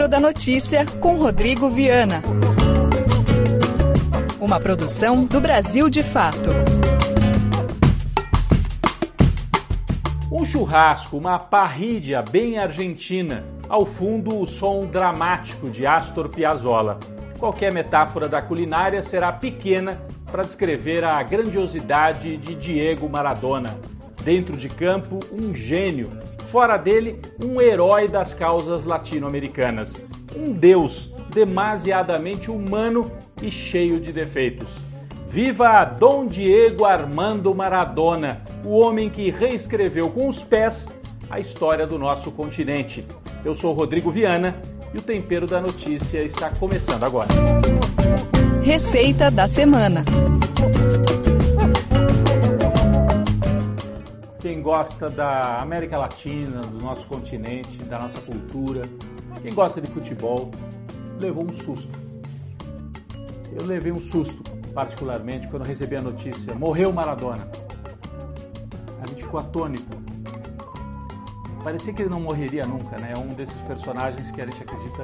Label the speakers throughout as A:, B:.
A: Tempero da Notícia com Rodrigo Viana. Uma produção do Brasil de Fato.
B: Um churrasco, uma parrídia bem argentina. Ao fundo, o som dramático de Astor Piazzolla. Qualquer metáfora da culinária será pequena para descrever a grandiosidade de Diego Maradona. Dentro de campo, um gênio. Fora dele, um herói das causas latino-americanas. Um deus demasiadamente humano e cheio de defeitos. Viva Dom Diego Armando Maradona, o homem que reescreveu com os pés a história do nosso continente. Eu sou Rodrigo Viana e o Tempero da Notícia está começando agora.
A: Receita da semana.
B: Gosta da América Latina, do nosso continente, da nossa cultura, quem gosta de futebol, levou um susto. Eu levei um susto particularmente, quando recebi a notícia: morreu Maradona. A gente ficou atônito. Parecia que ele não morreria nunca, né? É um desses personagens que a gente acredita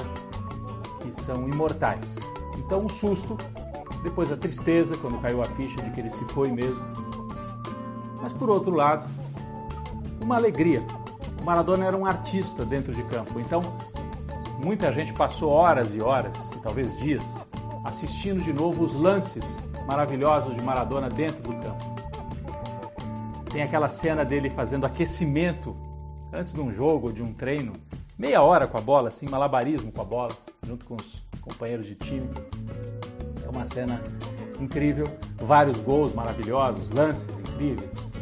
B: que são imortais. Então, um susto, depois a tristeza, quando caiu a ficha de que ele se foi mesmo. Mas, por outro lado, uma alegria. O Maradona era um artista dentro de campo, então muita gente passou horas e horas, e talvez dias, assistindo de novo os lances maravilhosos de Maradona dentro do campo. Tem aquela cena dele fazendo aquecimento antes de um jogo ou de um treino, meia hora com a bola, assim, malabarismo com a bola, junto com os companheiros de time. É uma cena incrível, vários gols maravilhosos, lances incríveis.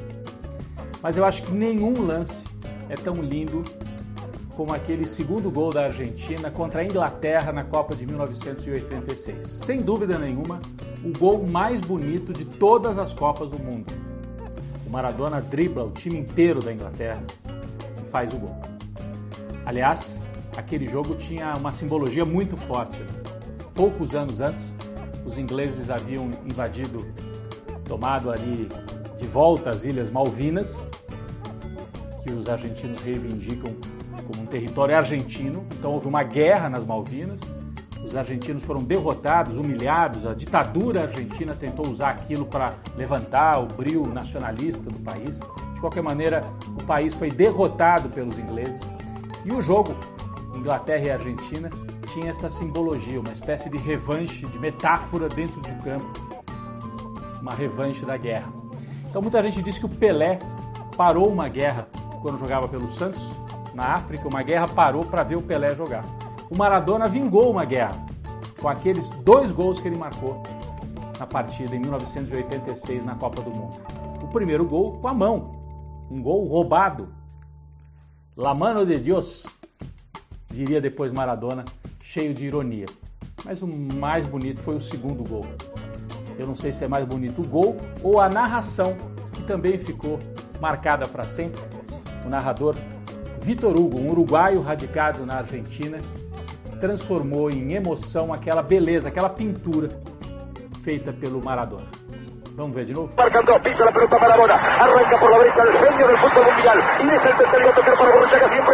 B: Mas eu acho que nenhum lance é tão lindo como aquele segundo gol da Argentina contra a Inglaterra na Copa de 1986. Sem dúvida nenhuma, o gol mais bonito de todas as Copas do mundo. O Maradona dribla o time inteiro da Inglaterra e faz o gol. Aliás, aquele jogo tinha uma simbologia muito forte. Poucos anos antes, os ingleses haviam invadido, tomado ali de volta as Ilhas Malvinas, que os argentinos reivindicam como um território argentino. Então houve uma guerra nas Malvinas. Os argentinos foram derrotados, humilhados. A ditadura argentina tentou usar aquilo para levantar o brilho nacionalista do país. De qualquer maneira, o país foi derrotado pelos ingleses. E o jogo, Inglaterra e Argentina, tinha esta simbologia, uma espécie de revanche, de metáfora dentro de campo, uma revanche da guerra. Então muita gente diz que o Pelé parou uma guerra quando jogava pelo Santos na África, uma guerra parou para ver o Pelé jogar. O Maradona vingou uma guerra com aqueles dois gols que ele marcou na partida em 1986 na Copa do Mundo. O primeiro gol com a mão, um gol roubado. La mano de Dios, diria depois Maradona, cheio de ironia. Mas o mais bonito foi o segundo gol. Eu não sei se é mais bonito o gol ou a narração, que também ficou marcada para sempre. O narrador Vitor Hugo, um uruguaio radicado na Argentina, transformou em emoção aquela beleza, aquela pintura feita pelo Maradona. Vamos ver de novo?
C: Marcando a pisa la pelota Maradona. Arranca por la derecha el genio del fútbol mundial. Deja el tercero a tocar para Borruchaga siempre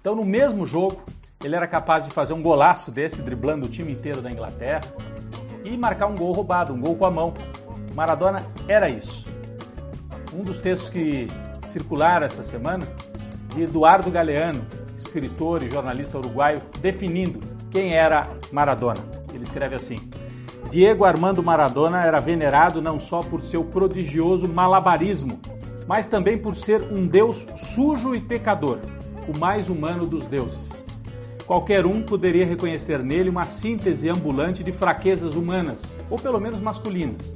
B: Então, no mesmo jogo, ele era capaz de fazer um golaço desse, driblando o time inteiro da Inglaterra, e marcar um gol roubado, um gol com a mão. Maradona era isso. Um dos textos que circularam esta semana de Eduardo Galeano, escritor e jornalista uruguaio, definindo quem era Maradona. Ele escreve assim: Diego Armando Maradona era venerado não só por seu prodigioso malabarismo, mas também por ser um deus sujo e pecador, o mais humano dos deuses. Qualquer um poderia reconhecer nele uma síntese ambulante de fraquezas humanas, ou pelo menos masculinas.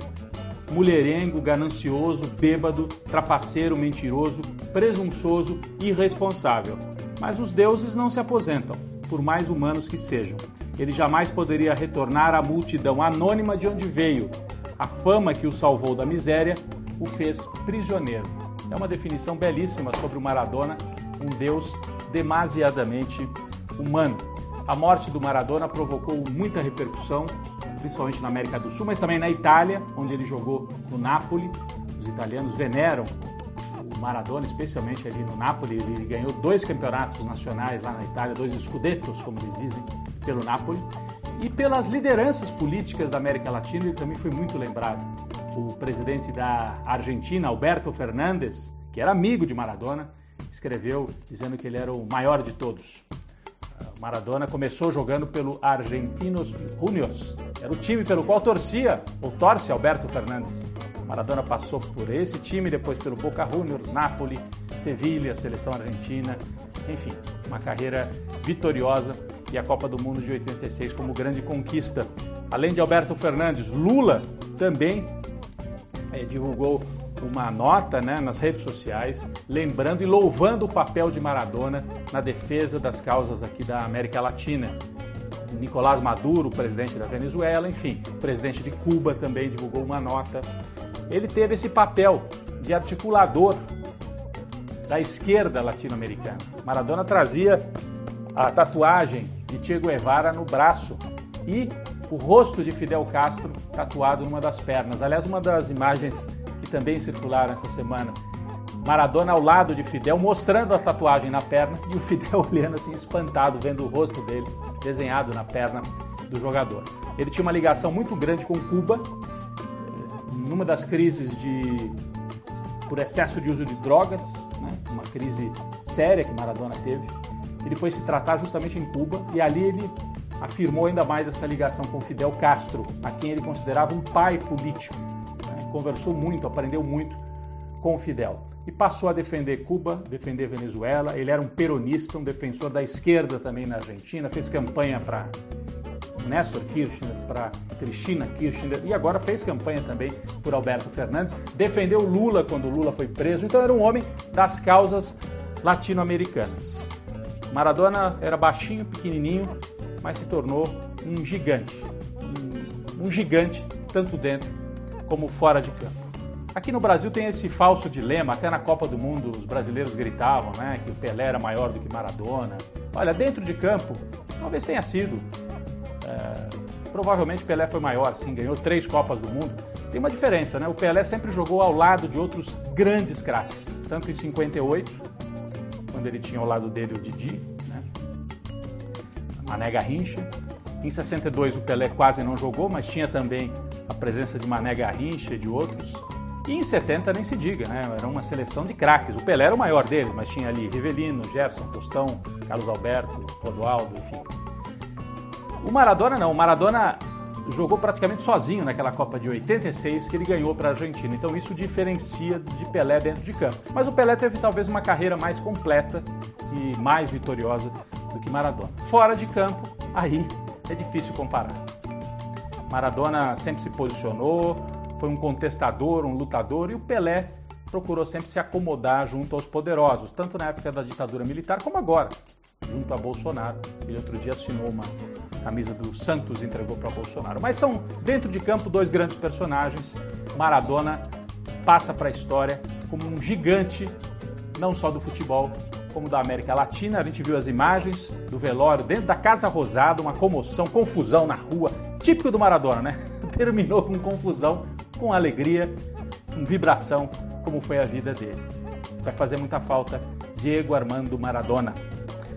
B: Mulherengo, ganancioso, bêbado, trapaceiro, mentiroso, presunçoso, irresponsável. Mas os deuses não se aposentam, por mais humanos que sejam. Ele jamais poderia retornar à multidão anônima de onde veio. A fama que o salvou da miséria o fez prisioneiro. É uma definição belíssima sobre o Maradona, um deus demasiadamente humano. A morte do Maradona provocou muita repercussão, principalmente na América do Sul, mas também na Itália, onde ele jogou no Napoli. Os italianos veneram o Maradona, especialmente ali no Napoli. Ele ganhou dois campeonatos nacionais lá na Itália, dois escudetos, como eles dizem, pelo Napoli. E pelas lideranças políticas da América Latina, ele também foi muito lembrado. O presidente da Argentina, Alberto Fernandes, que era amigo de Maradona, escreveu dizendo que ele era o maior de todos. Maradona começou jogando pelo Argentinos Juniors. Era o time pelo qual torcia ou torce Alberto Fernandes. Maradona passou por esse time, depois pelo Boca Juniors, Napoli, Sevilha, seleção argentina. Enfim, uma carreira vitoriosa e a Copa do Mundo de 86 como grande conquista. Além de Alberto Fernandes, Lula também é, divulgou uma nota né, nas redes sociais, lembrando e louvando o papel de Maradona na defesa das causas aqui da América Latina. Nicolás Maduro, presidente da Venezuela, enfim, o presidente de Cuba também divulgou uma nota. Ele teve esse papel de articulador da esquerda latino-americana. Maradona trazia a tatuagem de Che Guevara no braço e o rosto de Fidel Castro tatuado numa das pernas. Aliás, uma das imagens que também circularam essa semana. Maradona ao lado de Fidel, mostrando a tatuagem na perna e o Fidel olhando assim espantado, vendo o rosto dele desenhado na perna do jogador. Ele tinha uma ligação muito grande com Cuba, numa das crises de por excesso de uso de drogas, né? uma crise séria que Maradona teve. Ele foi se tratar justamente em Cuba e ali ele afirmou ainda mais essa ligação com Fidel Castro, a quem ele considerava um pai político conversou muito, aprendeu muito com Fidel. E passou a defender Cuba, defender Venezuela. Ele era um peronista, um defensor da esquerda também na Argentina, fez campanha para Néstor Kirchner, para Cristina Kirchner e agora fez campanha também por Alberto Fernandes. Defendeu Lula quando Lula foi preso, então era um homem das causas latino-americanas. Maradona era baixinho, pequenininho, mas se tornou um gigante. Um, um gigante tanto dentro como fora de campo. Aqui no Brasil tem esse falso dilema, até na Copa do Mundo os brasileiros gritavam né, que o Pelé era maior do que Maradona. Olha, dentro de campo, talvez tenha sido. É, provavelmente Pelé foi maior, sim, ganhou três Copas do Mundo. Tem uma diferença, né? O Pelé sempre jogou ao lado de outros grandes craques, tanto em 58, quando ele tinha ao lado dele o Didi, né? Mané Garrincha. Em 62 o Pelé quase não jogou, mas tinha também a presença de Mané Garrincha e de outros. E em 70 nem se diga, né? Era uma seleção de craques. O Pelé era o maior deles, mas tinha ali Rivelino, Gerson, Tostão, Carlos Alberto, Clodoaldo, enfim. O Maradona não. O Maradona jogou praticamente sozinho naquela Copa de 86 que ele ganhou para a Argentina. Então isso diferencia de Pelé dentro de campo. Mas o Pelé teve talvez uma carreira mais completa e mais vitoriosa do que Maradona. Fora de campo, aí é difícil comparar. Maradona sempre se posicionou, foi um contestador, um lutador, e o Pelé procurou sempre se acomodar junto aos poderosos, tanto na época da ditadura militar como agora, junto a Bolsonaro. Ele outro dia assinou uma camisa do Santos e entregou para Bolsonaro. Mas são, dentro de campo, dois grandes personagens. Maradona passa para a história como um gigante, não só do futebol, como da América Latina. A gente viu as imagens do velório dentro da Casa Rosada, uma comoção, confusão na rua, típico do Maradona, né? Terminou com confusão, com alegria, com vibração, como foi a vida dele. Vai fazer muita falta Diego Armando Maradona.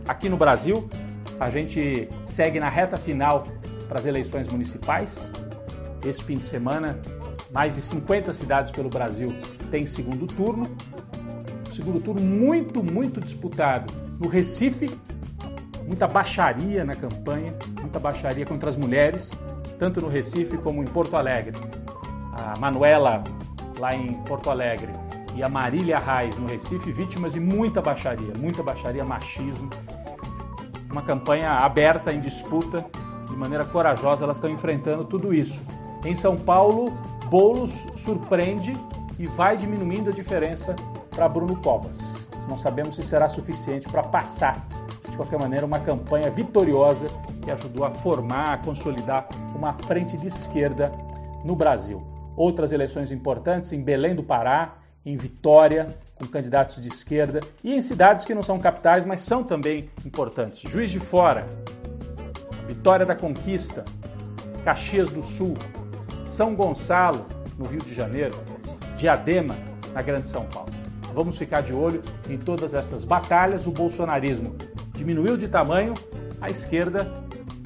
B: Aqui no Brasil, a gente segue na reta final para as eleições municipais. Esse fim de semana, mais de 50 cidades pelo Brasil têm segundo turno. Segundo turno muito, muito disputado no Recife, muita baixaria na campanha, muita baixaria contra as mulheres, tanto no Recife como em Porto Alegre. A Manuela, lá em Porto Alegre, e a Marília Reis, no Recife, vítimas de muita baixaria, muita baixaria, machismo. Uma campanha aberta, em disputa, de maneira corajosa, elas estão enfrentando tudo isso. Em São Paulo, Boulos surpreende e vai diminuindo a diferença para Bruno Covas. Não sabemos se será suficiente para passar, de qualquer maneira, uma campanha vitoriosa que ajudou a formar, a consolidar uma frente de esquerda no Brasil. Outras eleições importantes em Belém do Pará, em Vitória, com candidatos de esquerda, e em cidades que não são capitais, mas são também importantes. Juiz de Fora, Vitória da Conquista, Caxias do Sul, São Gonçalo, no Rio de Janeiro, Diadema, na Grande São Paulo. Vamos ficar de olho em todas essas batalhas. O bolsonarismo diminuiu de tamanho, a esquerda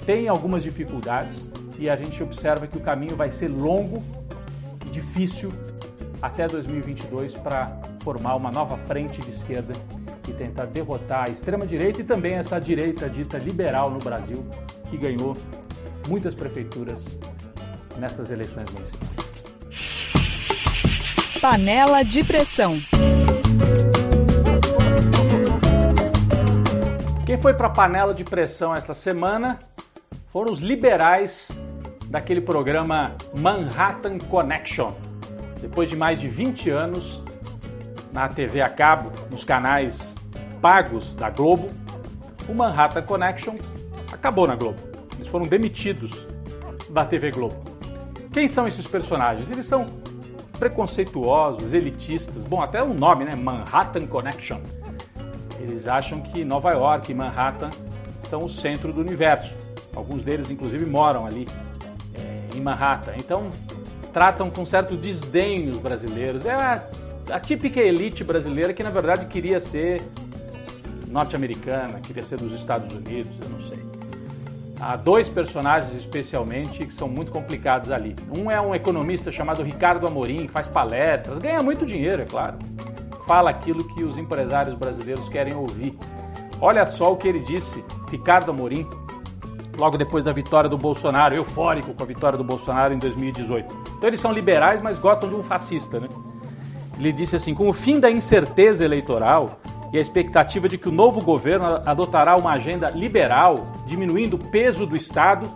B: tem algumas dificuldades e a gente observa que o caminho vai ser longo e difícil até 2022 para formar uma nova frente de esquerda e tentar derrotar a extrema-direita e também essa direita dita liberal no Brasil, que ganhou muitas prefeituras nessas eleições municipais.
A: Panela de pressão.
B: Quem foi para a panela de pressão esta semana foram os liberais daquele programa Manhattan Connection. Depois de mais de 20 anos na TV a cabo, nos canais pagos da Globo, o Manhattan Connection acabou na Globo. Eles foram demitidos da TV Globo. Quem são esses personagens? Eles são preconceituosos, elitistas. Bom, até o nome, né? Manhattan Connection. Eles acham que Nova York e Manhattan são o centro do universo. Alguns deles, inclusive, moram ali é, em Manhattan. Então, tratam com certo desdém os brasileiros. É a, a típica elite brasileira que, na verdade, queria ser norte-americana, queria ser dos Estados Unidos, eu não sei. Há dois personagens especialmente que são muito complicados ali. Um é um economista chamado Ricardo Amorim, que faz palestras, ganha muito dinheiro, é claro. Fala aquilo que os empresários brasileiros querem ouvir. Olha só o que ele disse, Ricardo Amorim, logo depois da vitória do Bolsonaro, eufórico com a vitória do Bolsonaro em 2018. Então eles são liberais, mas gostam de um fascista, né? Ele disse assim: com o fim da incerteza eleitoral, e a expectativa de que o novo governo adotará uma agenda liberal, diminuindo o peso do Estado,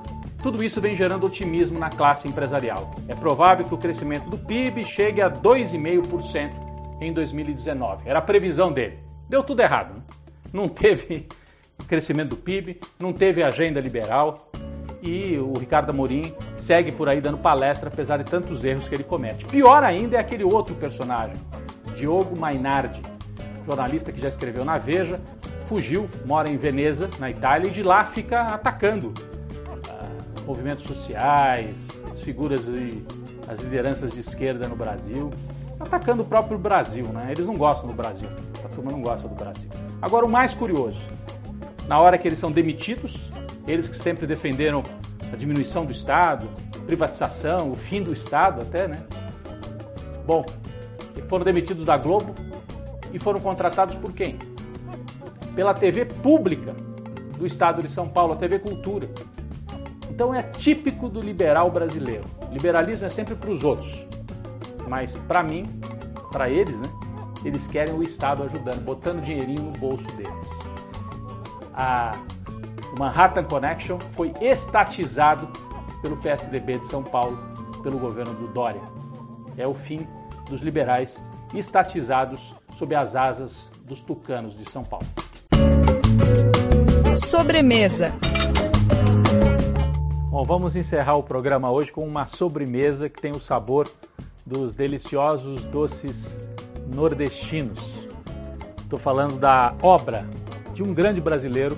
B: tudo isso vem gerando otimismo na classe empresarial. É provável que o crescimento do PIB chegue a 2,5% em 2019. Era a previsão dele. Deu tudo errado. Né? Não teve crescimento do PIB, não teve agenda liberal e o Ricardo Amorim segue por aí dando palestra apesar de tantos erros que ele comete. Pior ainda é aquele outro personagem, Diogo Mainardi, jornalista que já escreveu na Veja, fugiu, mora em Veneza, na Itália, e de lá fica atacando uh, movimentos sociais, figuras e as lideranças de esquerda no Brasil, atacando o próprio Brasil, né? Eles não gostam do Brasil, a turma não gosta do Brasil. Agora, o mais curioso, na hora que eles são demitidos, eles que sempre defenderam a diminuição do Estado, privatização, o fim do Estado até, né? Bom, foram demitidos da Globo, e foram contratados por quem? Pela TV pública do estado de São Paulo, a TV Cultura. Então é típico do liberal brasileiro. Liberalismo é sempre para os outros, mas para mim, para eles, né? Eles querem o Estado ajudando, botando dinheirinho no bolso deles. A Manhattan Connection foi estatizado pelo PSDB de São Paulo, pelo governo do Dória. É o fim dos liberais estatizados sob as asas dos tucanos de São Paulo.
A: Sobremesa.
B: Bom, vamos encerrar o programa hoje com uma sobremesa que tem o sabor dos deliciosos doces nordestinos. Estou falando da obra de um grande brasileiro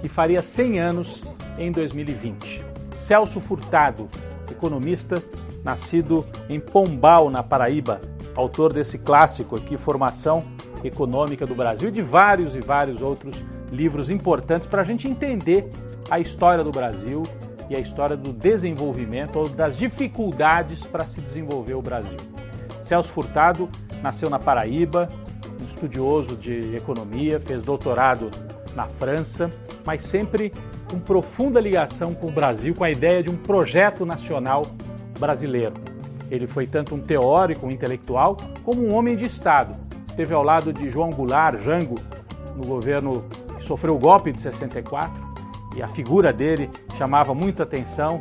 B: que faria 100 anos em 2020. Celso Furtado, economista, nascido em Pombal, na Paraíba, autor desse clássico aqui, Formação Econômica do Brasil, e de vários e vários outros livros importantes para a gente entender a história do Brasil e a história do desenvolvimento ou das dificuldades para se desenvolver o Brasil. Celso Furtado nasceu na Paraíba, um estudioso de economia, fez doutorado na França, mas sempre com profunda ligação com o Brasil, com a ideia de um projeto nacional brasileiro. Ele foi tanto um teórico, um intelectual, como um homem de Estado. Esteve ao lado de João Goulart, Jango, no governo que sofreu o golpe de 64, e a figura dele chamava muita atenção,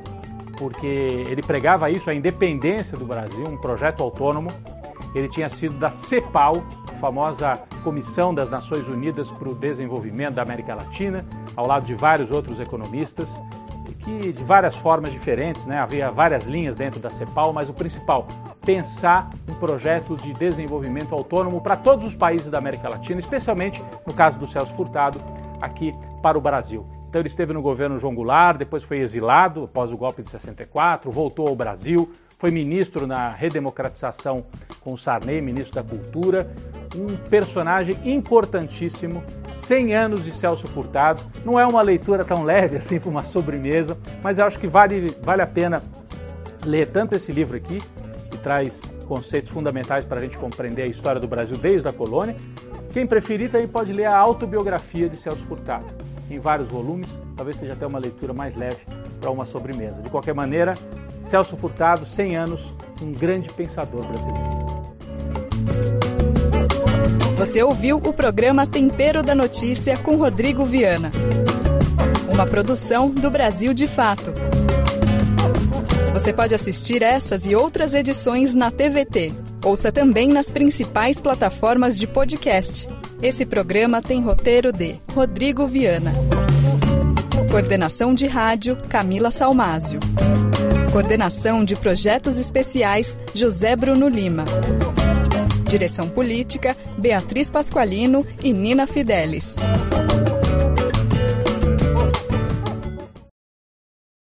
B: porque ele pregava isso, a independência do Brasil, um projeto autônomo. Ele tinha sido da CEPAL, famosa Comissão das Nações Unidas para o Desenvolvimento da América Latina, ao lado de vários outros economistas, que de várias formas diferentes, né? havia várias linhas dentro da CEPAL, mas o principal, pensar um projeto de desenvolvimento autônomo para todos os países da América Latina, especialmente no caso do Celso Furtado, aqui para o Brasil. Então ele esteve no governo João Goulart, depois foi exilado após o golpe de 64, voltou ao Brasil, foi ministro na redemocratização com Sarney, ministro da Cultura, um personagem importantíssimo, 100 anos de Celso Furtado. Não é uma leitura tão leve assim para uma sobremesa, mas eu acho que vale, vale a pena ler tanto esse livro aqui, que traz conceitos fundamentais para a gente compreender a história do Brasil desde a colônia. Quem preferir também pode ler a autobiografia de Celso Furtado em vários volumes, talvez seja até uma leitura mais leve para uma sobremesa. De qualquer maneira, Celso Furtado, 100 anos, um grande pensador brasileiro.
C: Você ouviu o programa Tempero da Notícia com Rodrigo Viana. Uma produção do Brasil de Fato. Você pode assistir essas e outras edições na TVT. Ouça também nas principais plataformas de podcast esse programa tem roteiro de Rodrigo Viana. Coordenação de rádio Camila Salmásio. Coordenação de projetos especiais José Bruno Lima. Direção política Beatriz Pasqualino e Nina Fidelis.